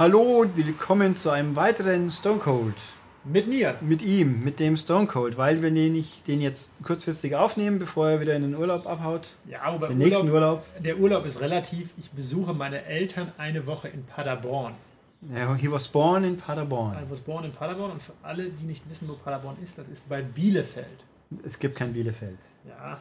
Hallo und willkommen zu einem weiteren Stone Cold. Mit mir. Mit ihm, mit dem Stone Cold, weil wir den, nicht, den jetzt kurzfristig aufnehmen, bevor er wieder in den Urlaub abhaut. Ja, aber den nächsten Urlaub. Der Urlaub ist relativ. Ich besuche meine Eltern eine Woche in Paderborn. Ja, he was born in Paderborn. I was born in Paderborn und für alle, die nicht wissen, wo Paderborn ist, das ist bei Bielefeld. Es gibt kein Bielefeld. Ja,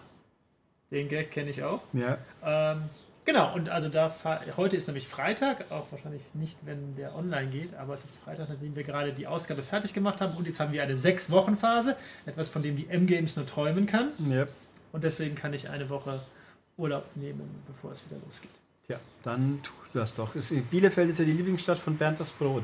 den Gag kenne ich auch. Ja. Ähm, Genau, und also da heute ist nämlich Freitag, auch wahrscheinlich nicht, wenn der online geht, aber es ist Freitag, nachdem wir gerade die Ausgabe fertig gemacht haben und jetzt haben wir eine sechs Wochen Phase, etwas von dem die M-Games nur träumen kann. Ja. Und deswegen kann ich eine Woche Urlaub nehmen, bevor es wieder losgeht. Ja, dann tu das doch. Bielefeld ist ja die Lieblingsstadt von Bernd das Brot.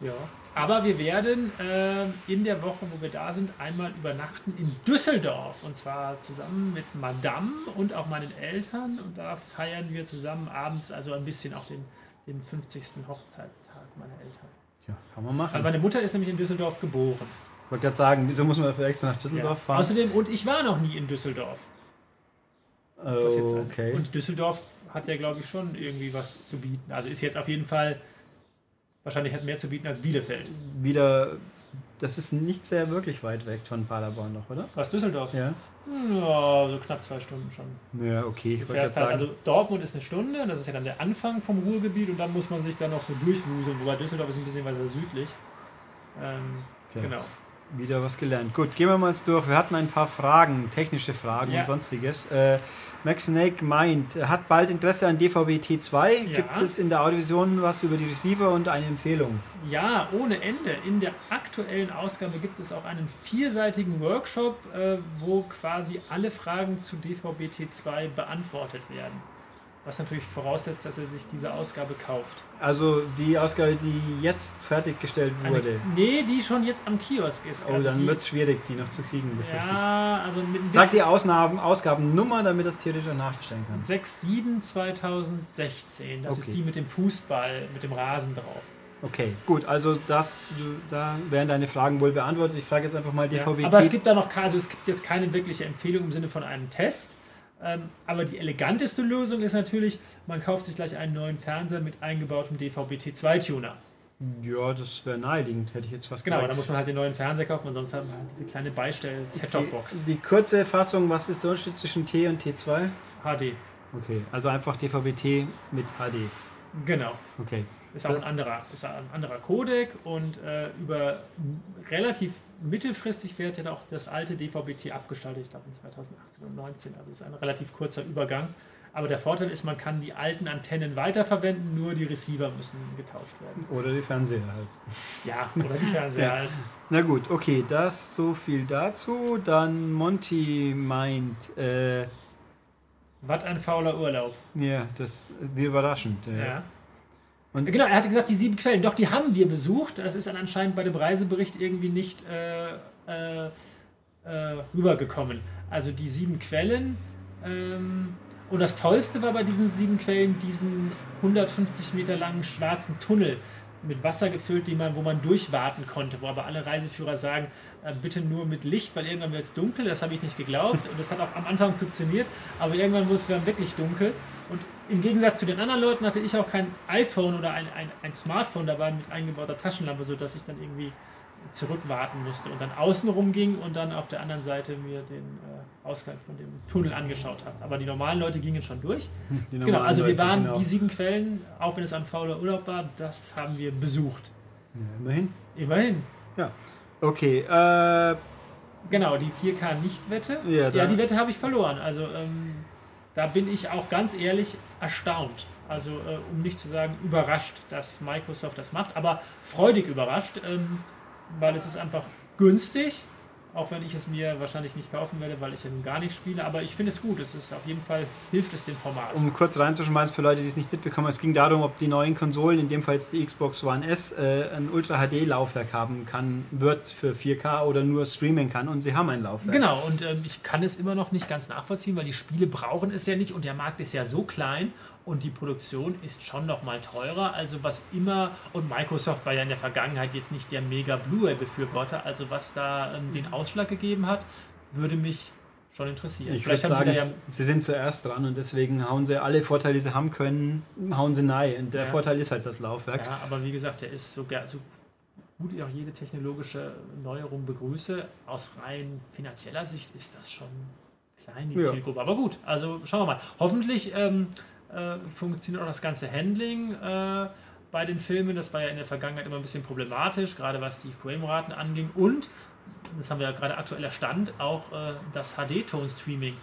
Ja. Aber wir werden äh, in der Woche, wo wir da sind, einmal übernachten in Düsseldorf. Und zwar zusammen mit Madame und auch meinen Eltern. Und da feiern wir zusammen abends also ein bisschen auch den, den 50. Hochzeitstag meiner Eltern. Ja, kann man machen. Weil meine Mutter ist nämlich in Düsseldorf geboren. Ich wollte gerade sagen, wieso muss man dafür extra nach Düsseldorf ja. fahren? Außerdem, und ich war noch nie in Düsseldorf. Oh, okay. Und Düsseldorf hat ja, glaube ich, schon irgendwie was zu bieten. Also ist jetzt auf jeden Fall wahrscheinlich hat mehr zu bieten als Bielefeld. Wieder, das ist nicht sehr wirklich weit weg von Paderborn noch, oder? Was, Düsseldorf? Ja. Ja, so knapp zwei Stunden schon. Ja, okay. Du fährst halt, also Dortmund ist eine Stunde, das ist ja dann der Anfang vom Ruhrgebiet und dann muss man sich dann noch so durchwuseln, wobei Düsseldorf ist ein bisschen weiter südlich. Ähm, genau. Wieder was gelernt. Gut, gehen wir mal durch. Wir hatten ein paar Fragen, technische Fragen ja. und sonstiges. Äh, Max Snake meint, hat bald Interesse an DVB-T2. Ja. Gibt es in der Audiovision was über die Receiver und eine Empfehlung? Ja, ohne Ende. In der aktuellen Ausgabe gibt es auch einen vierseitigen Workshop, äh, wo quasi alle Fragen zu DVB-T2 beantwortet werden. Was natürlich voraussetzt, dass er sich diese Ausgabe kauft. Also die Ausgabe, die jetzt fertiggestellt wurde? Eine, nee, die schon jetzt am Kiosk ist. Oh, also dann wird es schwierig, die noch zu kriegen. Ja, also mit Sag die Ausnahmen, Ausgabennummer, damit das theoretisch auch nachstellen kann. 67 2016. Das okay. ist die mit dem Fußball, mit dem Rasen drauf. Okay, gut, also das, da werden deine Fragen wohl beantwortet. Ich frage jetzt einfach mal DVB. Ja, aber es gibt da noch also es gibt jetzt keine wirkliche Empfehlung im Sinne von einem Test. Ähm, aber die eleganteste Lösung ist natürlich, man kauft sich gleich einen neuen Fernseher mit eingebautem DVB-T2-Tuner. Ja, das wäre naheliegend, hätte ich jetzt fast Genau, da muss man halt den neuen Fernseher kaufen und sonst hat man halt diese kleine Beistell-Set-Top-Box. Die, die, kurze Fassung, was ist der Unterschied zwischen T und T2? HD. Okay, also einfach DVB-T mit HD. Genau. Okay. Ist auch ein anderer, ist ein anderer Codec und äh, über relativ mittelfristig wird ja auch das alte DVB-T abgeschaltet, ich glaube in 2018 und 2019. Also ist ein relativ kurzer Übergang. Aber der Vorteil ist, man kann die alten Antennen weiterverwenden, nur die Receiver müssen getauscht werden. Oder die Fernseher halt. Ja, oder die Fernseher ja. halt. Na gut, okay, das so viel dazu. Dann Monty meint. Äh, Was ein fauler Urlaub. Ja, das wie überraschend. Ja. ja. Und genau, er hatte gesagt, die sieben Quellen. Doch, die haben wir besucht. Das ist dann anscheinend bei dem Reisebericht irgendwie nicht äh, äh, äh, rübergekommen. Also die sieben Quellen. Ähm, und das Tollste war bei diesen sieben Quellen diesen 150 Meter langen schwarzen Tunnel mit Wasser gefüllt, die man, wo man durchwarten konnte, wo aber alle Reiseführer sagen, äh, bitte nur mit Licht, weil irgendwann wird es dunkel. Das habe ich nicht geglaubt und das hat auch am Anfang funktioniert, aber irgendwann wurde es wirklich dunkel. Und im Gegensatz zu den anderen Leuten hatte ich auch kein iPhone oder ein, ein, ein Smartphone dabei mit eingebauter Taschenlampe, sodass ich dann irgendwie zurückwarten musste und dann außen rum ging und dann auf der anderen Seite mir den äh, Ausgang von dem Tunnel angeschaut habe. Aber die normalen Leute gingen schon durch. Genau, also wir waren genau. die sieben Quellen, auch wenn es ein fauler Urlaub war, das haben wir besucht. Ja, immerhin. Immerhin. Ja. Okay. Äh, genau, die 4K-Nicht-Wette. Ja, ja, die Wette habe ich verloren. Also ähm, da bin ich auch ganz ehrlich erstaunt. Also äh, um nicht zu sagen überrascht, dass Microsoft das macht, aber freudig überrascht, ähm, weil es ist einfach günstig auch wenn ich es mir wahrscheinlich nicht kaufen werde, weil ich ja nun gar nicht spiele. Aber ich finde es gut. Es ist auf jeden Fall, hilft es dem Format. Um kurz reinzuschmeißen für Leute, die es nicht mitbekommen, es ging darum, ob die neuen Konsolen, in dem Fall jetzt die Xbox One S, äh, ein Ultra-HD-Laufwerk haben kann, wird für 4K oder nur streamen kann. Und sie haben ein Laufwerk. Genau. Und ähm, ich kann es immer noch nicht ganz nachvollziehen, weil die Spiele brauchen es ja nicht und der Markt ist ja so klein und die Produktion ist schon noch mal teurer. Also was immer, und Microsoft war ja in der Vergangenheit jetzt nicht der mega Blu-ray-Befürworter, also was da ähm, den Ausschlag gegeben hat, würde mich schon interessieren. Ich Vielleicht sagen, sie, ja sie, sind zuerst dran und deswegen hauen sie alle Vorteile, die sie haben können, hauen sie nein. Und der ja. Vorteil ist halt das Laufwerk. Ja, aber wie gesagt, der ist sogar so gut ich auch jede technologische Neuerung begrüße, aus rein finanzieller Sicht ist das schon klein, die ja. Zielgruppe. Aber gut, also schauen wir mal. Hoffentlich ähm, äh, funktioniert auch das ganze Handling äh, bei den Filmen. Das war ja in der Vergangenheit immer ein bisschen problematisch, gerade was die Frameraten anging. Und, das haben wir ja gerade aktueller Stand, auch äh, das HD-Tone-Streaming.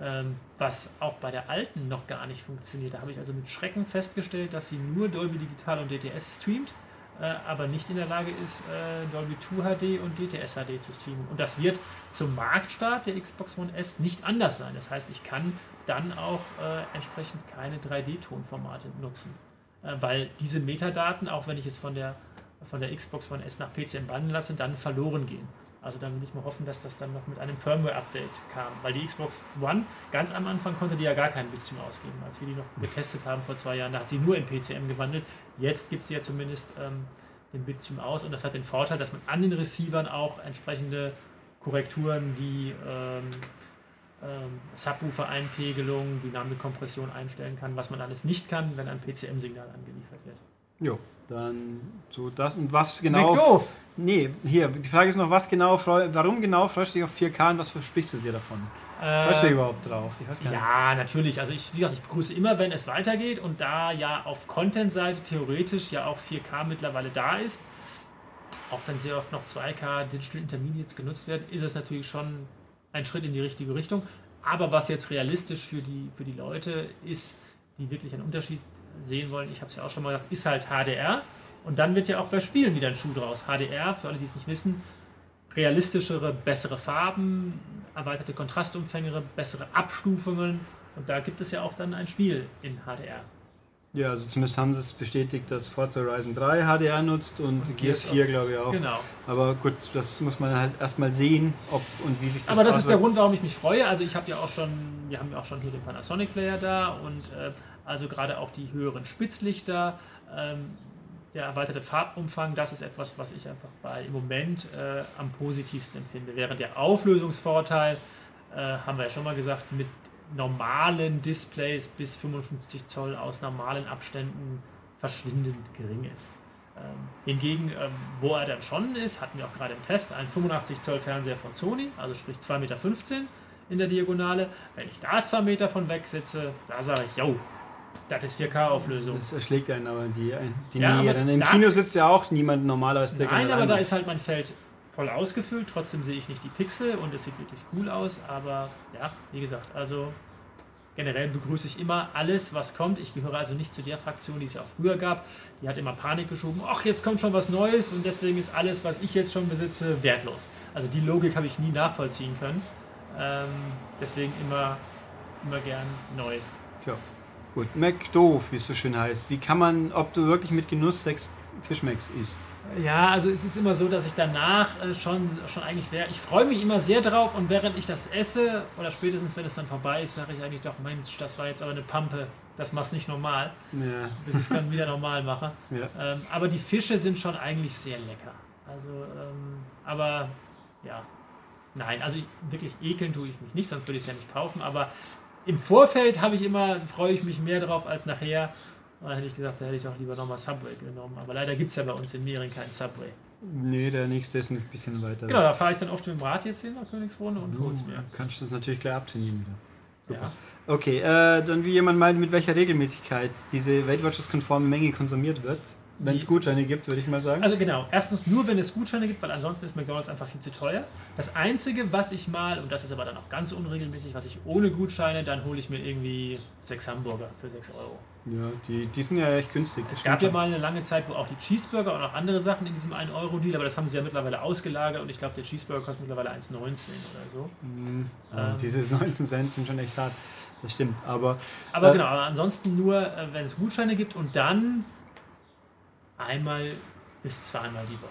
Ähm, was auch bei der alten noch gar nicht funktioniert. Da habe ich also mit Schrecken festgestellt, dass sie nur Dolby Digital und DTS streamt äh, aber nicht in der Lage ist, äh, Dolby 2 HD und DTS HD zu streamen. Und das wird zum Marktstart der Xbox One S nicht anders sein. Das heißt, ich kann dann auch äh, entsprechend keine 3D-Tonformate nutzen. Äh, weil diese Metadaten, auch wenn ich es von der, von der Xbox One S nach PCM bannen lasse, dann verloren gehen. Also dann ich mal hoffen, dass das dann noch mit einem Firmware-Update kam. Weil die Xbox One ganz am Anfang konnte die ja gar keinen Bildschirm ausgeben. Als wir die noch getestet haben vor zwei Jahren, da hat sie nur in PCM gewandelt. Jetzt gibt sie ja zumindest ähm, den Bildschirm aus und das hat den Vorteil, dass man an den Receivern auch entsprechende Korrekturen wie ähm, ähm, Subwoofer-Einpegelung, Dynamikkompression einstellen kann, was man alles nicht kann, wenn ein PCM-Signal angeliefert wird. Jo, dann so das und was genau. doof! Nee, hier, die Frage ist noch, was genau, warum genau freust du dich auf 4K und was versprichst du dir davon? Äh, freust du dich überhaupt drauf? ja, natürlich. Also ich, wie gesagt, ich begrüße immer, wenn es weitergeht und da ja auf Content-Seite theoretisch ja auch 4K mittlerweile da ist, auch wenn sehr oft noch 2K Digital Intermediates genutzt werden, ist es natürlich schon ein Schritt in die richtige Richtung. Aber was jetzt realistisch für die, für die Leute ist, die wirklich einen Unterschied sehen wollen, ich habe es ja auch schon mal gesagt, ist halt HDR. Und dann wird ja auch bei Spielen wieder ein Schuh draus. HDR, für alle, die es nicht wissen, realistischere, bessere Farben, erweiterte Kontrastumfänge, bessere Abstufungen. Und da gibt es ja auch dann ein Spiel in HDR. Ja, also zumindest haben sie es bestätigt, dass Forza Horizon 3 HDR nutzt und, und Gears 4, glaube ich, auch. Genau. Aber gut, das muss man halt erstmal sehen, ob und wie sich das Aber das ist der Grund, warum ich mich freue. Also ich habe ja auch schon, wir haben ja auch schon hier den Panasonic Player da und äh, also gerade auch die höheren Spitzlichter. Ähm, der erweiterte Farbumfang, das ist etwas, was ich einfach bei im Moment äh, am positivsten empfinde. Während der Auflösungsvorteil, äh, haben wir ja schon mal gesagt, mit normalen Displays bis 55 Zoll aus normalen Abständen verschwindend gering ist. Ähm, hingegen, ähm, wo er dann schon ist, hatten wir auch gerade im Test, ein 85 Zoll Fernseher von Sony, also sprich 2,15 Meter in der Diagonale. Wenn ich da 2 Meter von weg sitze, da sage ich, yo, das ist 4K-Auflösung. Das erschlägt einen aber die, die ja, Nähe. Dann Im Kino sitzt ja auch niemand normalerweise. Nein, aber da ist halt mein Feld voll ausgefüllt. Trotzdem sehe ich nicht die Pixel und es sieht wirklich cool aus. Aber ja, wie gesagt, also generell begrüße ich immer alles, was kommt. Ich gehöre also nicht zu der Fraktion, die es ja auch früher gab. Die hat immer Panik geschoben. Ach, jetzt kommt schon was Neues und deswegen ist alles, was ich jetzt schon besitze, wertlos. Also die Logik habe ich nie nachvollziehen können. Ähm, deswegen immer, immer gern neu. Tja. Gut, Mac doof, wie es so schön heißt. Wie kann man, ob du wirklich mit Genuss sechs Fischmacks isst? Ja, also es ist immer so, dass ich danach äh, schon, schon eigentlich wäre. Ich freue mich immer sehr drauf und während ich das esse oder spätestens wenn es dann vorbei ist, sage ich eigentlich doch, Mensch, das war jetzt aber eine Pampe. Das machst nicht normal, ja. bis ich es dann wieder normal mache. Ja. Ähm, aber die Fische sind schon eigentlich sehr lecker. Also, ähm, aber ja, nein, also wirklich ekeln tue ich mich nicht, sonst würde ich es ja nicht kaufen. Aber im Vorfeld habe ich immer, freue ich mich mehr drauf als nachher. Dann hätte ich gesagt, da hätte ich auch lieber nochmal Subway genommen. Aber leider gibt es ja bei uns in Mehring keinen Subway. Nee, der nächste ist ein bisschen weiter. Genau, da fahre ich dann oft mit dem Rad jetzt hin nach Königsbrunn und hole es mir. Kannst du das natürlich gleich abtrainieren wieder. Super. Ja. Okay, äh, dann wie jemand meint, mit welcher Regelmäßigkeit diese Weight Watchers-konforme Menge konsumiert wird. Wenn es Gutscheine gibt, würde ich mal sagen. Also genau, erstens nur, wenn es Gutscheine gibt, weil ansonsten ist McDonalds einfach viel zu teuer. Das Einzige, was ich mal, und das ist aber dann auch ganz unregelmäßig, was ich ohne Gutscheine, dann hole ich mir irgendwie sechs Hamburger für sechs Euro. Ja, die, die sind ja echt günstig. es gab ja mal eine lange Zeit, wo auch die Cheeseburger und auch andere Sachen in diesem 1-Euro-Deal, aber das haben sie ja mittlerweile ausgelagert und ich glaube, der Cheeseburger kostet mittlerweile 1,19 oder so. Mhm. Ähm, diese 19 Cent sind schon echt hart. Das stimmt, aber. Aber äh, genau, aber ansonsten nur, äh, wenn es Gutscheine gibt und dann einmal bis zweimal die Woche.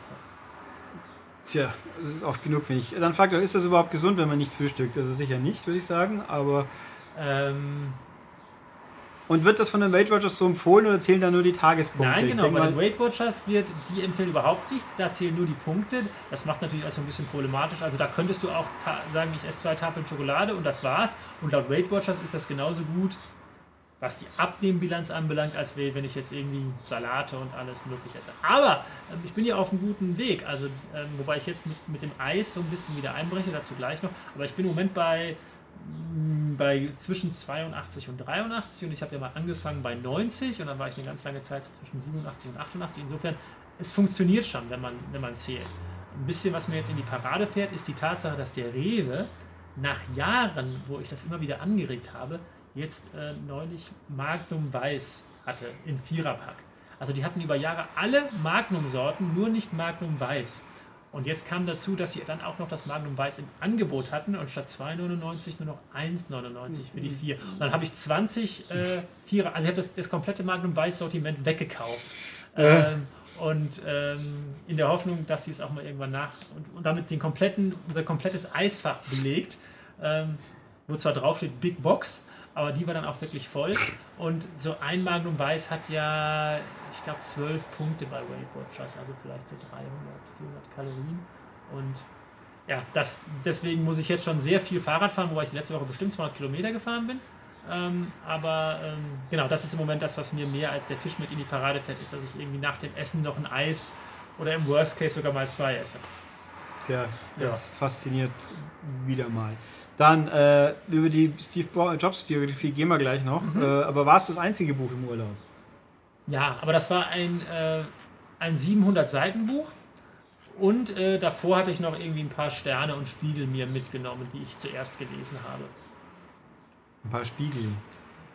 Tja, das ist oft genug, finde ich. Dann fragt euch, ist das überhaupt gesund, wenn man nicht frühstückt? Also sicher nicht, würde ich sagen, aber. Ähm, Und wird das von den Weight Watchers so empfohlen oder zählen da nur die Tagespunkte? Nein, genau. Bei den Weight Watchers wird, die empfehlen überhaupt nichts. Da zählen nur die Punkte. Das macht es natürlich auch so ein bisschen problematisch. Also da könntest du auch sagen, ich esse zwei Tafeln Schokolade und das war's. Und laut Weight Watchers ist das genauso gut, was die Abnehmbilanz anbelangt, als wenn ich jetzt irgendwie Salate und alles möglich esse. Aber ähm, ich bin ja auf einem guten Weg. Also, ähm, wobei ich jetzt mit, mit dem Eis so ein bisschen wieder einbreche, dazu gleich noch. Aber ich bin im Moment bei bei zwischen 82 und 83 und ich habe ja mal angefangen bei 90 und dann war ich eine ganz lange Zeit zwischen 87 und 88. Insofern, es funktioniert schon, wenn man, wenn man zählt. Ein bisschen, was mir jetzt in die Parade fährt, ist die Tatsache, dass der Rewe nach Jahren, wo ich das immer wieder angeregt habe, jetzt äh, neulich Magnum Weiß hatte in Viererpack. Also die hatten über Jahre alle Magnum-Sorten, nur nicht Magnum Weiß. Und jetzt kam dazu, dass sie dann auch noch das Magnum Weiß im Angebot hatten und statt 2,99 nur noch 1,99 für die vier. Und dann habe ich 20 äh, Vierer, also ich habe das, das komplette Magnum Weiß Sortiment weggekauft. Äh. Ähm, und ähm, in der Hoffnung, dass sie es auch mal irgendwann nach und, und damit den kompletten, unser komplettes Eisfach belegt, ähm, wo zwar draufsteht Big Box, aber die war dann auch wirklich voll. Und so ein Magnum Weiß hat ja, ich glaube, 12 Punkte bei Weight Watchers, also vielleicht so 300, 400 Kalorien. Und ja, das, deswegen muss ich jetzt schon sehr viel Fahrrad fahren, wobei ich die letzte Woche bestimmt 200 Kilometer gefahren bin. Ähm, aber ähm, genau, das ist im Moment das, was mir mehr als der Fisch mit in die Parade fährt, ist, dass ich irgendwie nach dem Essen noch ein Eis oder im Worst Case sogar mal zwei esse. Tja, das ja. fasziniert wieder mal. Dann äh, über die Steve Jobs Biografie gehen wir gleich noch. Mhm. Äh, aber war es das einzige Buch im Urlaub? Ja, aber das war ein, äh, ein 700 Seiten Buch. Und äh, davor hatte ich noch irgendwie ein paar Sterne und Spiegel mir mitgenommen, die ich zuerst gelesen habe. Ein paar Spiegel?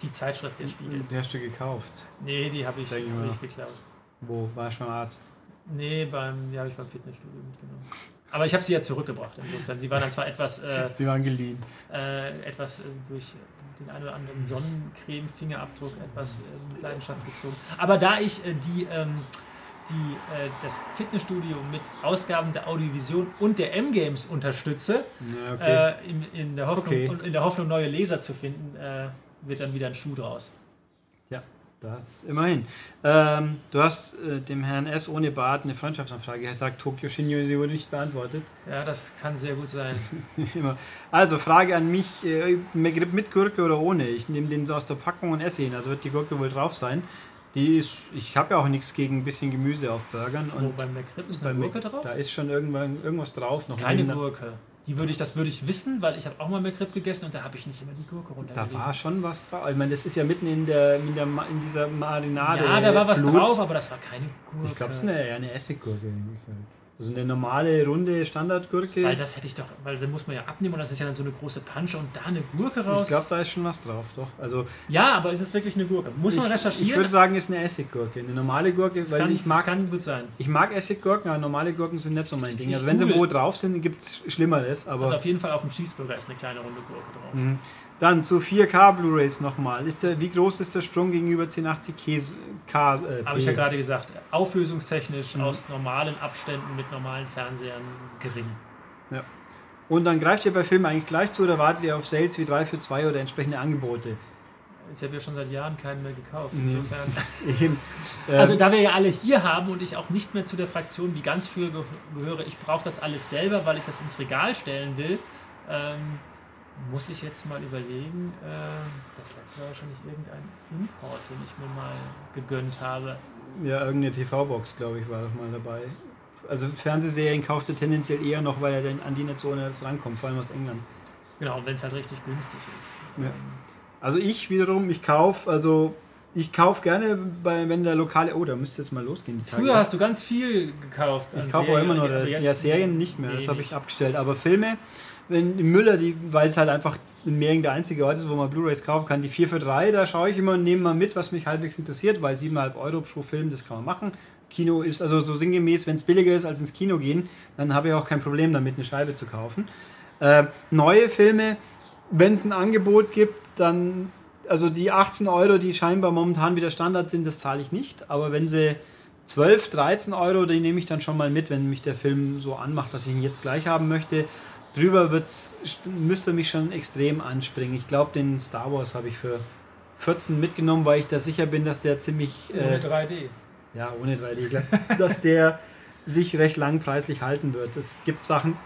Die Zeitschrift der Spiegel. Die hast du gekauft? Nee, die habe ich, hab ich geklaut. Wo? War ich beim Arzt? Nee, beim, die habe ich beim Fitnessstudio mitgenommen. Aber ich habe sie ja zurückgebracht. Insofern, sie waren dann zwar etwas. Äh, sie waren geliehen. Äh, etwas äh, durch den einen oder anderen Sonnencreme-Fingerabdruck etwas äh, mit Leidenschaft gezogen. Aber da ich äh, die. Ähm, die äh, das Fitnessstudio mit Ausgaben der Audiovision und der M-Games unterstütze, ja, okay. in, in, der Hoffnung, okay. in der Hoffnung, neue Leser zu finden, wird dann wieder ein Schuh draus. Das immerhin. Ähm, du hast äh, dem Herrn S. ohne Bart eine Freundschaftsanfrage. Er sagt, Tokyo sie wurde nicht beantwortet. Ja, das kann sehr gut sein. also, Frage an mich: äh, mit Gurke oder ohne? Ich nehme den so aus der Packung und esse ihn. Also wird die Gurke wohl drauf sein. Die ist, ich habe ja auch nichts gegen ein bisschen Gemüse auf Burgern. Und oh, beim McRib ist eine Gurke drauf? Da ist schon irgendwann, irgendwas drauf. Noch Keine Gurke. Die würde ich, das würde ich wissen, weil ich habe auch mal McRib gegessen und da habe ich nicht immer die Gurke runtergelesen. Da war schon was drauf. Ich meine, das ist ja mitten in, der, in, der, in dieser Marinade. Ja, da war was Flut. drauf, aber das war keine Gurke. Ich glaube, es ist eine, eine Essiggurke. Also eine normale, runde Standardgurke. Weil das hätte ich doch, weil dann muss man ja abnehmen und das ist ja dann so eine große Pansche und da eine Gurke raus. Ich glaube, da ist schon was drauf, doch. Also ja, aber ist es wirklich eine Gurke? Muss man recherchieren? Ich würde sagen, es ist eine Essiggurke. Eine normale Gurke, das weil kann, ich mag. kann gut sein. Ich mag Essiggurken, aber normale Gurken sind nicht so mein Ding. Also wenn sie wo drauf sind, gibt es Schlimmeres. Aber also auf jeden Fall auf dem Cheeseburger ist eine kleine runde Gurke drauf. Mhm. Dann zu 4K Blu-rays nochmal. Ist der, wie groß ist der Sprung gegenüber 1080K? K, äh, Habe ich ja gerade gesagt. Auflösungstechnisch mhm. aus normalen Abständen mit normalen Fernsehern gering. Ja. Und dann greift ihr bei Filmen eigentlich gleich zu oder wartet ihr auf Sales wie 3 für 2 oder entsprechende Angebote? Ich habe ja schon seit Jahren keinen mehr gekauft. Insofern. also da wir ja alle hier haben und ich auch nicht mehr zu der Fraktion wie ganz früher gehöre, ich brauche das alles selber, weil ich das ins Regal stellen will. Ähm, muss ich jetzt mal überlegen, äh, das letzte war wahrscheinlich irgendein Import, den ich mir mal gegönnt habe. Ja, irgendeine TV-Box, glaube ich, war doch mal dabei. Also Fernsehserien kauft er tendenziell eher noch, weil er dann an die nicht so rankommt, vor allem aus England. Genau, wenn es halt richtig günstig ist. Ja. Also ich wiederum, ich kaufe, also ich kaufe gerne, bei, wenn der lokale. Oh, da müsste jetzt mal losgehen. Früher hast du ganz viel gekauft. Ich kaufe auch immer noch. Ja, Serien nicht mehr, das habe ich abgestellt. Aber Filme, wenn Müller, die, weil es halt einfach in Mehring der einzige Ort ist, wo man Blu-Rays kaufen kann, die 4 für 3, da schaue ich immer und nehme mal mit, was mich halbwegs interessiert, weil 7,5 Euro pro Film, das kann man machen. Kino ist also so sinngemäß, wenn es billiger ist als ins Kino gehen, dann habe ich auch kein Problem damit, eine Scheibe zu kaufen. Äh, neue Filme, wenn es ein Angebot gibt, dann, also die 18 Euro, die scheinbar momentan wieder Standard sind, das zahle ich nicht, aber wenn sie 12, 13 Euro, die nehme ich dann schon mal mit, wenn mich der Film so anmacht, dass ich ihn jetzt gleich haben möchte drüber wird's, müsste mich schon extrem anspringen. Ich glaube, den Star Wars habe ich für 14 mitgenommen, weil ich da sicher bin, dass der ziemlich. Äh, ohne 3D. Ja, ohne 3D, klar. dass der sich recht lang preislich halten wird. Es gibt Sachen,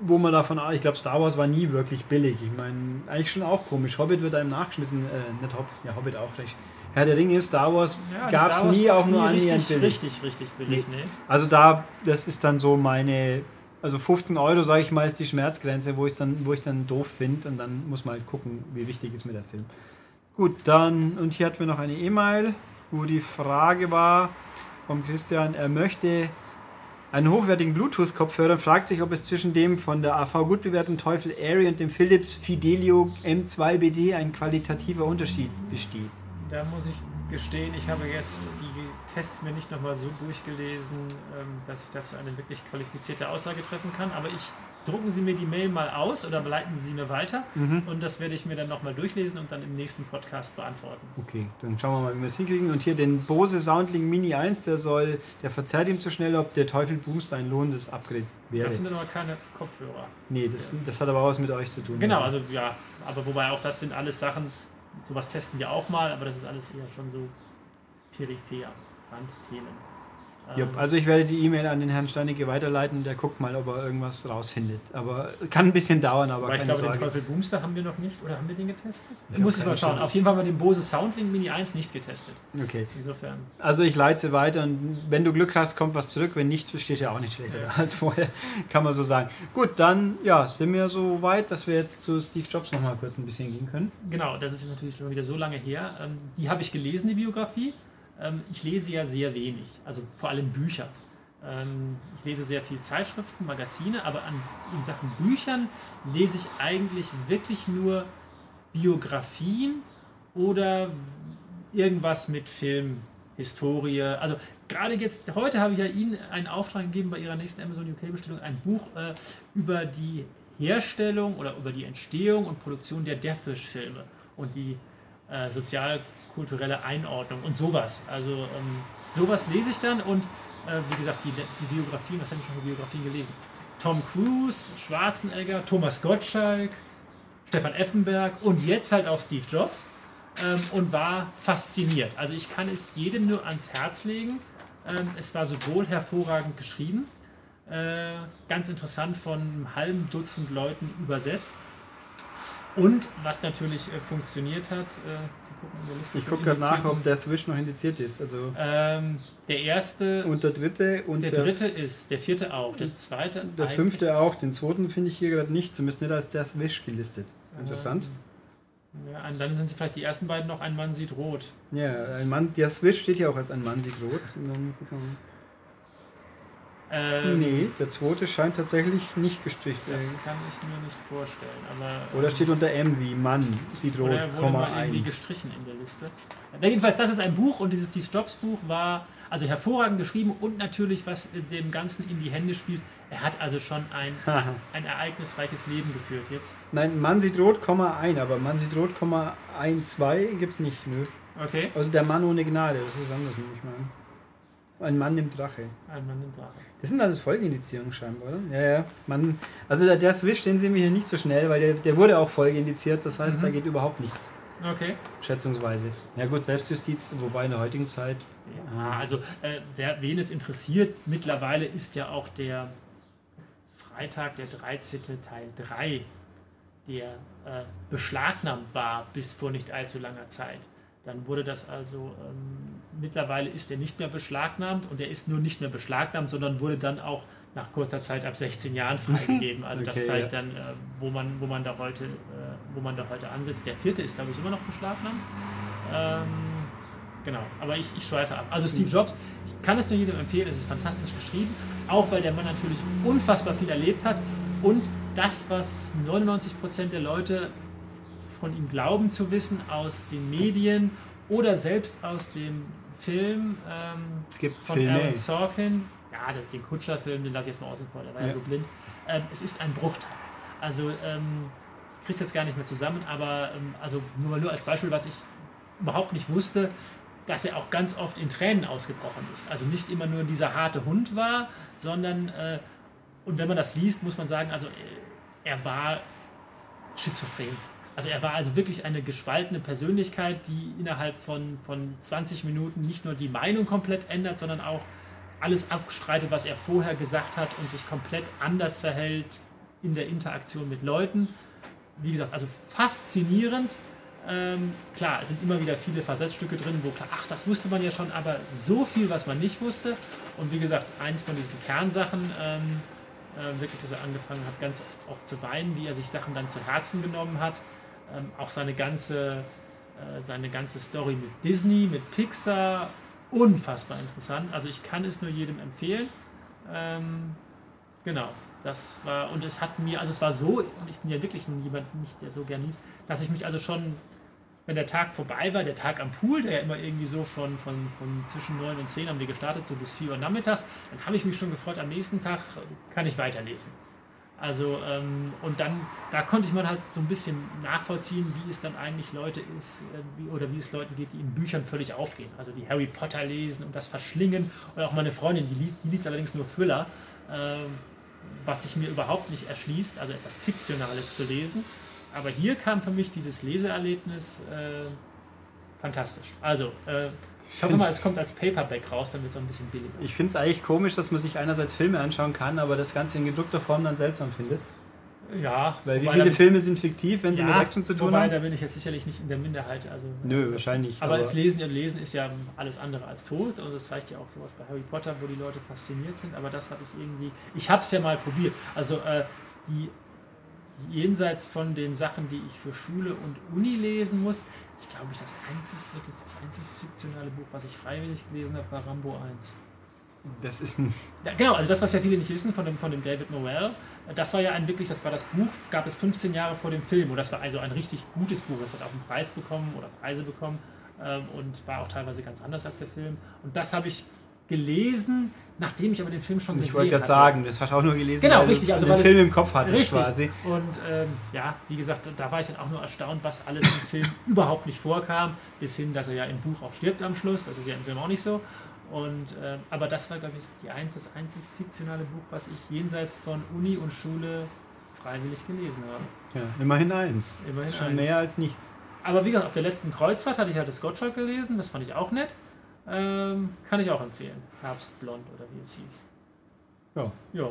wo man davon, ich glaube, Star Wars war nie wirklich billig. Ich meine, eigentlich schon auch komisch. Hobbit wird einem nachgeschmissen, äh, nicht Hobbit, ja, Hobbit auch recht. Herr der Ringe, Star Wars ja, gab es nie auch nur annähernd billig. Richtig, richtig billig, nee. nee. Also da, das ist dann so meine, also 15 Euro, sage ich mal, ist die Schmerzgrenze, wo ich dann, wo ich dann doof finde und dann muss man halt gucken, wie wichtig ist mir der Film. Gut, dann, und hier hatten wir noch eine E-Mail, wo die Frage war vom Christian, er möchte einen hochwertigen Bluetooth-Kopfhörer und fragt sich, ob es zwischen dem von der AV gut bewährten Teufel Airy und dem Philips Fidelio M2BD ein qualitativer Unterschied besteht. Da muss ich gestehen, ich habe jetzt die Tests mir nicht nochmal so durchgelesen, ähm, dass ich dazu eine wirklich qualifizierte Aussage treffen kann. Aber ich drucken Sie mir die Mail mal aus oder leiten Sie mir weiter mhm. und das werde ich mir dann nochmal durchlesen und dann im nächsten Podcast beantworten. Okay, dann schauen wir mal, wie wir es hinkriegen. Und hier den Bose Soundlink Mini 1, der soll, der verzerrt ihm zu schnell, ob der Teufel Boost ein lohnendes Upgrade wäre. Das sind aber keine Kopfhörer. Nee, das, ja. das hat aber auch was mit euch zu tun. Genau, also ja, aber wobei auch das sind alles Sachen, sowas testen wir auch mal, aber das ist alles eher schon so peripher, Randthemen. Ähm, also ich werde die E-Mail an den Herrn Steinecke weiterleiten der guckt mal, ob er irgendwas rausfindet. Aber kann ein bisschen dauern, aber Weil ich glaube, Sorge. den Teufel Boomster haben wir noch nicht. Oder haben wir den getestet? Ich muss ich mal schauen. Auf jeden Fall haben wir den Bose Soundlink Mini 1 nicht getestet. Okay. Insofern. Also ich leite sie weiter und wenn du Glück hast, kommt was zurück. Wenn nicht, steht ja auch nicht schlechter ja. da als vorher. Kann man so sagen. Gut, dann ja, sind wir so weit, dass wir jetzt zu Steve Jobs noch mal kurz ein bisschen gehen können. Genau, das ist natürlich schon wieder so lange her. Ähm, die habe ich gelesen, die Biografie. Ähm, ich lese ja sehr wenig, also vor allem Bücher. Ähm, ich lese sehr viel Zeitschriften, Magazine, aber an, in Sachen Büchern lese ich eigentlich wirklich nur Biografien oder irgendwas mit Film, Historie. Also gerade jetzt, heute habe ich ja Ihnen einen Auftrag gegeben bei Ihrer nächsten Amazon UK-Bestellung, ein Buch äh, über die Herstellung oder über die Entstehung und Produktion der Deathwish-Filme und die äh, sozial kulturelle Einordnung und sowas. Also ähm, sowas lese ich dann und äh, wie gesagt, die, die Biografien, was habe ich schon für Biografien gelesen? Tom Cruise, Schwarzenegger, Thomas Gottschalk, Stefan Effenberg und jetzt halt auch Steve Jobs ähm, und war fasziniert. Also ich kann es jedem nur ans Herz legen. Ähm, es war sowohl hervorragend geschrieben, äh, ganz interessant von einem halben Dutzend Leuten übersetzt und was natürlich äh, funktioniert hat, äh, Sie gucken in der Liste. Ich gucke gerade nach, ob der Thwish noch indiziert ist. Also ähm, der erste. Und der dritte. Und der, der dritte ist, der vierte auch, der zweite. Der fünfte auch, den zweiten finde ich hier gerade nicht, zumindest nicht als Death Wish gelistet. Interessant. Ähm, ja, dann sind vielleicht die ersten beiden noch Ein Mann sieht rot. Ja, ein Mann, Death Wish steht ja auch als Ein Mann sieht rot. Und dann gucken wir mal. Ähm, nee, der zweite scheint tatsächlich nicht gestrichen. Das kann ich mir nicht vorstellen. Aber, oder steht unter M wie Mann, sieht rot, oder wurde mal irgendwie gestrichen in der Liste. Jedenfalls, das ist ein Buch und dieses Steve Jobs Buch war also hervorragend geschrieben und natürlich, was dem Ganzen in die Hände spielt. Er hat also schon ein, ein ereignisreiches Leben geführt jetzt. Nein, Mann sieht rot, ein, aber Mann sieht rot, ein, zwei gibt es nicht. Nö. Okay. Also der Mann ohne Gnade, das ist anders, nehme ich mal an. Ein Mann im Drache. Ein Mann im Drache. Das sind alles Folgeindizierungen scheinbar, oder? Ja, ja. Man, also der Death Wish, den sehen wir hier nicht so schnell, weil der, der wurde auch folgeindiziert, das heißt, mhm. da geht überhaupt nichts. Okay. Schätzungsweise. Ja gut, Selbstjustiz, wobei in der heutigen Zeit. Ja, also äh, wer, wen es interessiert, mittlerweile ist ja auch der Freitag, der 13. Teil 3, der äh, beschlagnahmt war bis vor nicht allzu langer Zeit. Dann wurde das also, ähm, mittlerweile ist er nicht mehr beschlagnahmt und er ist nur nicht mehr beschlagnahmt, sondern wurde dann auch nach kurzer Zeit ab 16 Jahren freigegeben. Also okay, das zeigt ja. dann, äh, wo, man, wo, man da heute, äh, wo man da heute ansetzt. Der vierte ist, glaube ich, immer noch beschlagnahmt. Ähm, genau, aber ich, ich schweife ab. Also Steve Jobs, ich kann es nur jedem empfehlen, es ist fantastisch geschrieben, auch weil der Mann natürlich unfassbar viel erlebt hat und das, was 99% der Leute von ihm glauben zu wissen aus den Medien oder selbst aus dem Film ähm, es gibt von Filme. Aaron Sorkin. Ja, den Kutscher-Film, den lasse ich jetzt mal außen vor, der war ja, ja so blind. Ähm, es ist ein Bruchteil. Also, ähm, ich kriege es jetzt gar nicht mehr zusammen, aber ähm, also nur, nur als Beispiel, was ich überhaupt nicht wusste, dass er auch ganz oft in Tränen ausgebrochen ist. Also nicht immer nur dieser harte Hund war, sondern, äh, und wenn man das liest, muss man sagen, also äh, er war schizophren. Also er war also wirklich eine gespaltene Persönlichkeit, die innerhalb von, von 20 Minuten nicht nur die Meinung komplett ändert, sondern auch alles abstreitet, was er vorher gesagt hat und sich komplett anders verhält in der Interaktion mit Leuten. Wie gesagt, also faszinierend. Ähm, klar, es sind immer wieder viele Versatzstücke drin, wo klar, ach, das wusste man ja schon, aber so viel, was man nicht wusste. Und wie gesagt, eins von diesen Kernsachen, ähm, äh, wirklich, dass er angefangen hat, ganz oft zu weinen, wie er sich Sachen dann zu Herzen genommen hat. Ähm, auch seine ganze, äh, seine ganze Story mit Disney, mit Pixar, unfassbar interessant. Also ich kann es nur jedem empfehlen. Ähm, genau, das war, und es hat mir, also es war so, und ich bin ja wirklich jemand nicht, der so gern liest, dass ich mich also schon, wenn der Tag vorbei war, der Tag am Pool, der ja immer irgendwie so von, von, von zwischen 9 und 10 haben wir gestartet, so bis 4 Uhr nachmittags, dann habe ich mich schon gefreut, am nächsten Tag kann ich weiterlesen. Also, ähm, und dann, da konnte ich mal halt so ein bisschen nachvollziehen, wie es dann eigentlich Leute ist, äh, wie, oder wie es Leuten geht, die in Büchern völlig aufgehen. Also die Harry Potter lesen und das verschlingen. Oder auch meine Freundin, die liest, die liest allerdings nur Thriller, äh, was sich mir überhaupt nicht erschließt, also etwas Fiktionales zu lesen. Aber hier kam für mich dieses Leseerlebnis äh, fantastisch. Also, äh, ich hoffe mal, es kommt als Paperback raus, dann wird es auch ein bisschen billiger. Ich finde es eigentlich komisch, dass man sich einerseits Filme anschauen kann, aber das Ganze in gedruckter Form dann seltsam findet. Ja. Weil wie viele Filme sind fiktiv, wenn sie ja, mit Action zu tun wobei, haben? da bin ich jetzt sicherlich nicht in der Minderheit. Also, Nö, wahrscheinlich. Aber, aber das Lesen und Lesen ist ja alles andere als tot und das zeigt ja auch sowas bei Harry Potter, wo die Leute fasziniert sind. Aber das habe ich irgendwie. Ich habe es ja mal probiert. Also äh, die jenseits von den Sachen, die ich für Schule und Uni lesen muss, ist, glaube ich, das einzigste, wirklich das einzig fiktionale Buch, was ich freiwillig gelesen habe, war Rambo 1. Das ist ein. Ja, genau, also das, was ja viele nicht wissen von dem, von dem David Noel, das war ja ein wirklich, das war das Buch, gab es 15 Jahre vor dem Film und das war also ein richtig gutes Buch. Es hat auch einen Preis bekommen oder Preise bekommen ähm, und war auch teilweise ganz anders als der Film. Und das habe ich gelesen, nachdem ich aber den Film schon ich gesehen habe. Ich wollte gerade sagen, das hat auch nur gelesen, genau, weil richtig, also den Film im Kopf hattest richtig. quasi. Und ähm, ja, wie gesagt, da war ich dann auch nur erstaunt, was alles im Film überhaupt nicht vorkam, bis hin, dass er ja im Buch auch stirbt am Schluss. Das ist ja im Film auch nicht so. Und, äh, aber das war, glaube ich, die ein, das einzig fiktionale Buch, was ich jenseits von Uni und Schule freiwillig gelesen habe. Ja, immerhin eins. Immerhin Schon eins. mehr als nichts. Aber wie gesagt, auf der letzten Kreuzfahrt hatte ich halt das Gottschalk gelesen, das fand ich auch nett. Ähm, kann ich auch empfehlen. Herbstblond oder wie es hieß. Ja. Ja.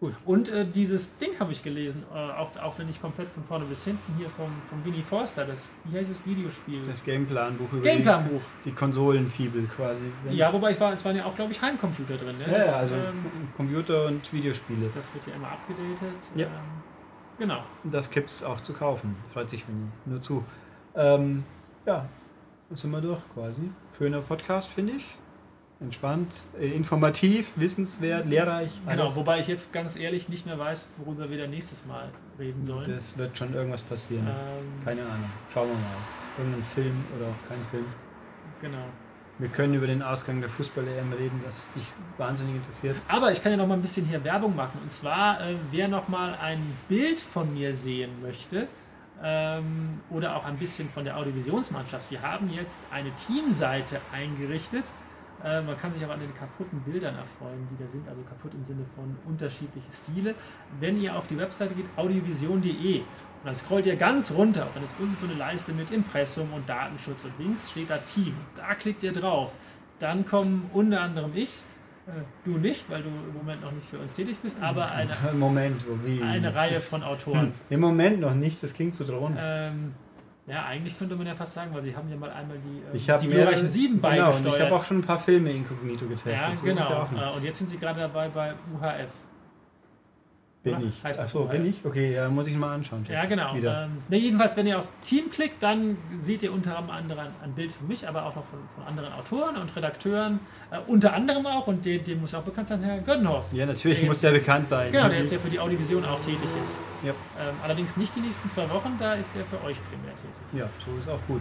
Gut. Und äh, dieses Ding habe ich gelesen, äh, auch, auch wenn ich komplett von vorne bis hinten hier vom, vom Winnie Forster, das, wie heißt das Videospiel? Das Gameplanbuch über Gameplanbuch. Die, die Konsolenfibel quasi. Ja, wobei ich war, es waren ja auch, glaube ich, Heimcomputer drin. Ne? Ja, das, ja, also ähm, Computer und Videospiele. das wird ja immer abgedatet. Ja. Ähm, genau. Das gibt es auch zu kaufen. Freut sich Winnie. Nur zu. Ähm, ja, jetzt sind wir durch quasi. Schöner Podcast, finde ich. Entspannt, äh, informativ, wissenswert, lehrreich. Genau, alles. wobei ich jetzt ganz ehrlich nicht mehr weiß, worüber wir dann nächstes Mal reden sollen. Das wird schon irgendwas passieren. Ähm, Keine Ahnung. Schauen wir mal. Irgendein Film oder auch kein Film. genau. Wir können über den Ausgang der Fußball-EM reden, das dich wahnsinnig interessiert. Aber ich kann ja noch mal ein bisschen hier Werbung machen. Und zwar, äh, wer noch mal ein Bild von mir sehen möchte ähm, oder auch ein bisschen von der Audiovisionsmannschaft. Wir haben jetzt eine Teamseite eingerichtet. Äh, man kann sich auch an den kaputten Bildern erfreuen, die da sind, also kaputt im Sinne von unterschiedliche Stile. Wenn ihr auf die Webseite geht, audiovision.de und dann scrollt ihr ganz runter dann ist unten so eine Leiste mit Impressum und Datenschutz und links steht da Team. Da klickt ihr drauf. Dann kommen unter anderem ich, du nicht, weil du im Moment noch nicht für uns tätig bist, aber eine, Moment, wie? eine Reihe Das- von Autoren. Hm, Im Moment noch nicht, das klingt so drohend. Ähm, ja, eigentlich könnte man ja fast sagen, weil sie haben ja mal einmal die, ähm, ich habe die glorreichen Sieben genau, und beigesteuert. ich habe auch schon ein paar Filme inkognito getestet. ja, so genau. ja nicht. Äh, und jetzt sind sie gerade dabei bei UHF. Bin oder? ich. Heißt Achso, bin ich? Okay, ja, muss ich mal anschauen. Ja, genau. Ähm, ne, jedenfalls, wenn ihr auf Team klickt, dann seht ihr unter anderem ein Bild von mich, aber auch noch von, von anderen Autoren und Redakteuren. Äh, unter anderem auch, und dem, dem muss auch bekannt sein, Herr Gönnhoff. ja, natürlich der muss der bekannt sein. Genau, der jetzt ja für die Audiovision auch tätig ist. Ja. Ähm, allerdings nicht die nächsten zwei Wochen, da ist er für euch primär tätig. ja, so ist auch gut.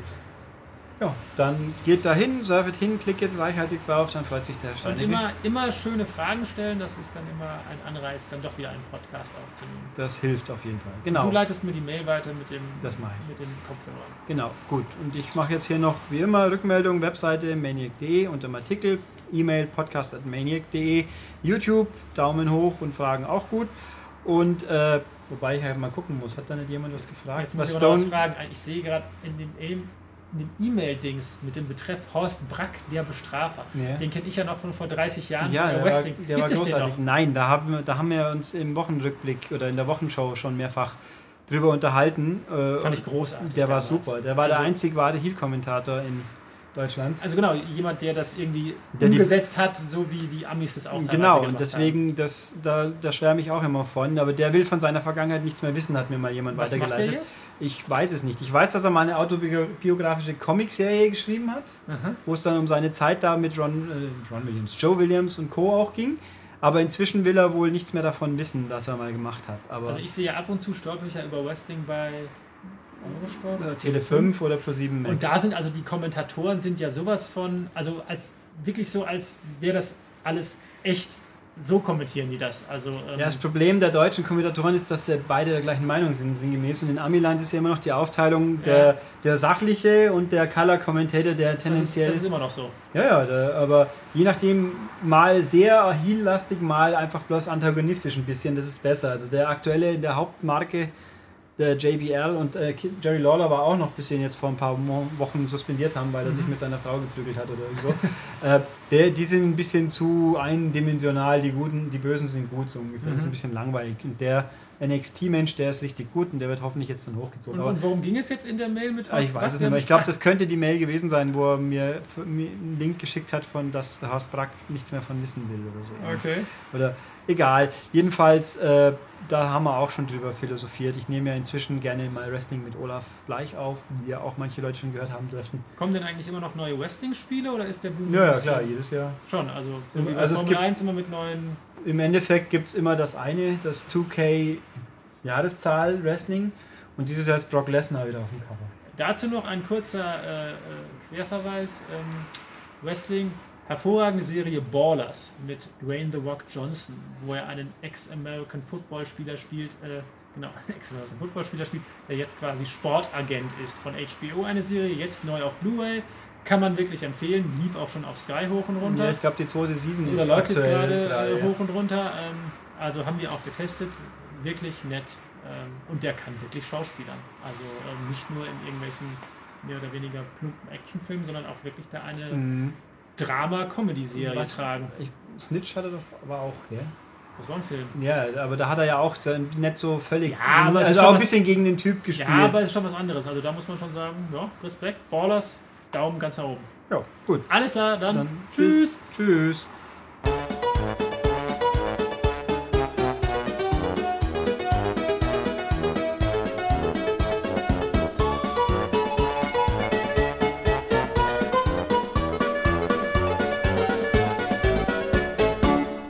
Ja, dann geht da hin, surfet hin, klickt jetzt reichhaltig drauf, dann freut sich der Und Steine. immer, immer schöne Fragen stellen, das ist dann immer ein Anreiz, dann doch wieder einen Podcast aufzunehmen. Das hilft auf jeden Fall. Du Genau. leitest mir die Mail weiter mit dem Das mache ich mit den Kopfhörern. Genau, gut. Und ich mache jetzt hier noch wie immer Rückmeldung, Webseite maniac.de unter dem Artikel, E-Mail podcast.maniac.de, YouTube, Daumen hoch und Fragen auch gut. Und äh, Wobei ich halt mal gucken muss. Hat da nicht jemand was gefragt? Jetzt muss was ich Stone... fragen. Ich sehe gerade in dem in dem E-Mail-Dings mit dem Betreff Horst Brack, der Bestrafer. Ja. Den kenne ich ja noch von vor 30 Jahren ja, der Wrestling. War, der Gibt war großartig. Nein, da haben, da haben wir uns im Wochenrückblick oder in der Wochenshow schon mehrfach drüber unterhalten. Äh, Fand ich großartig. Der damals. war super. Der war also, der einzig wahre Heel-Kommentator in Deutschland. Also genau, jemand, der das irgendwie der umgesetzt die, hat, so wie die Amis das auch Genau, und deswegen, das, da, da schwärme ich auch immer von. Aber der will von seiner Vergangenheit nichts mehr wissen, hat mir mal jemand Was weitergeleitet. Macht der jetzt? Ich weiß es nicht. Ich weiß, dass er mal eine autobiografische Comicserie geschrieben hat, Aha. wo es dann um seine Zeit da mit Ron, äh, Ron Williams, Joe Williams und Co. auch ging. Aber inzwischen will er wohl nichts mehr davon wissen, was er mal gemacht hat. Aber also ich sehe ja ab und zu stolper ich ja über Wrestling bei Eurosport oder Tele 5 oder Pro 7 Max. Und da sind also die Kommentatoren sind ja sowas von, also als wirklich so, als wäre das alles echt. So kommentieren die das. Also, ähm ja, das Problem der deutschen Kommentatoren ist, dass sie beide der gleichen Meinung sind, sinngemäß. Und in Amiland ist ja immer noch die Aufteilung der, ja. der sachliche und der Color-Kommentator, der tendenziell. Das ist, das ist, immer noch so. Ja, ja, der, aber je nachdem, mal sehr heel-lastig, mal einfach bloß antagonistisch ein bisschen, das ist besser. Also der aktuelle, der Hauptmarke der JBL und äh, Jerry Lawler war auch noch, bis sie ihn jetzt vor ein paar Wochen suspendiert haben, weil er mhm. sich mit seiner Frau geprügelt hat oder so. äh, der, die sind ein bisschen zu eindimensional, die Guten, die Bösen sind gut, so ungefähr. Mhm. Das ist ein bisschen langweilig. Und der NXT-Mensch, der ist richtig gut und der wird hoffentlich jetzt dann hochgezogen. Und, und worum ging es jetzt in der Mail mit Horst Ich weiß es nicht mehr. Ich glaube, das könnte die Mail gewesen sein, wo er mir, mir einen Link geschickt hat, von dass der Horst Brack nichts mehr von wissen will oder so. Okay. Oder egal. Jedenfalls, äh, da haben wir auch schon drüber philosophiert. Ich nehme ja inzwischen gerne mal Wrestling mit Olaf Bleich auf, wie ja auch manche Leute schon gehört haben dürften. Kommen denn eigentlich immer noch neue Wrestling-Spiele oder ist der Boom? Ja, ja klar, jedes Jahr. Schon, also so wie also Formel 1 immer mit neuen. Im Endeffekt gibt es immer das eine, das 2K Jahreszahl Wrestling und dieses Jahr ist Brock Lesnar wieder auf dem Cover. Dazu noch ein kurzer äh, äh Querverweis. Ähm, Wrestling hervorragende Serie Ballers mit Dwayne The Rock Johnson, wo er einen Ex-American Football Spieler spielt, äh, genau, Ex-American Football Spieler spielt, der jetzt quasi Sportagent ist von HBO. Eine Serie, jetzt neu auf Blu-ray. Kann man wirklich empfehlen, lief auch schon auf Sky hoch und runter. Ja, ich glaube, die zweite Season Oder ist läuft jetzt gerade äh, hoch und runter. Ähm, also haben wir auch getestet. Wirklich nett. Ähm, und der kann wirklich Schauspielern. Also ähm, nicht nur in irgendwelchen mehr oder weniger plumpen Actionfilmen, sondern auch wirklich da eine mhm. Drama-Comedy-Serie tragen. Ich, Snitch hatte doch aber auch, ja? Das war ein Film. Ja, aber da hat er ja auch nicht so völlig. Ja, aber also auch ein bisschen gegen den Typ gespielt. Ja, aber es ist schon was anderes. Also da muss man schon sagen, ja, Respekt. Ballers, Daumen ganz nach oben. Ja, gut. Alles klar, dann, dann tschüss. Tschüss.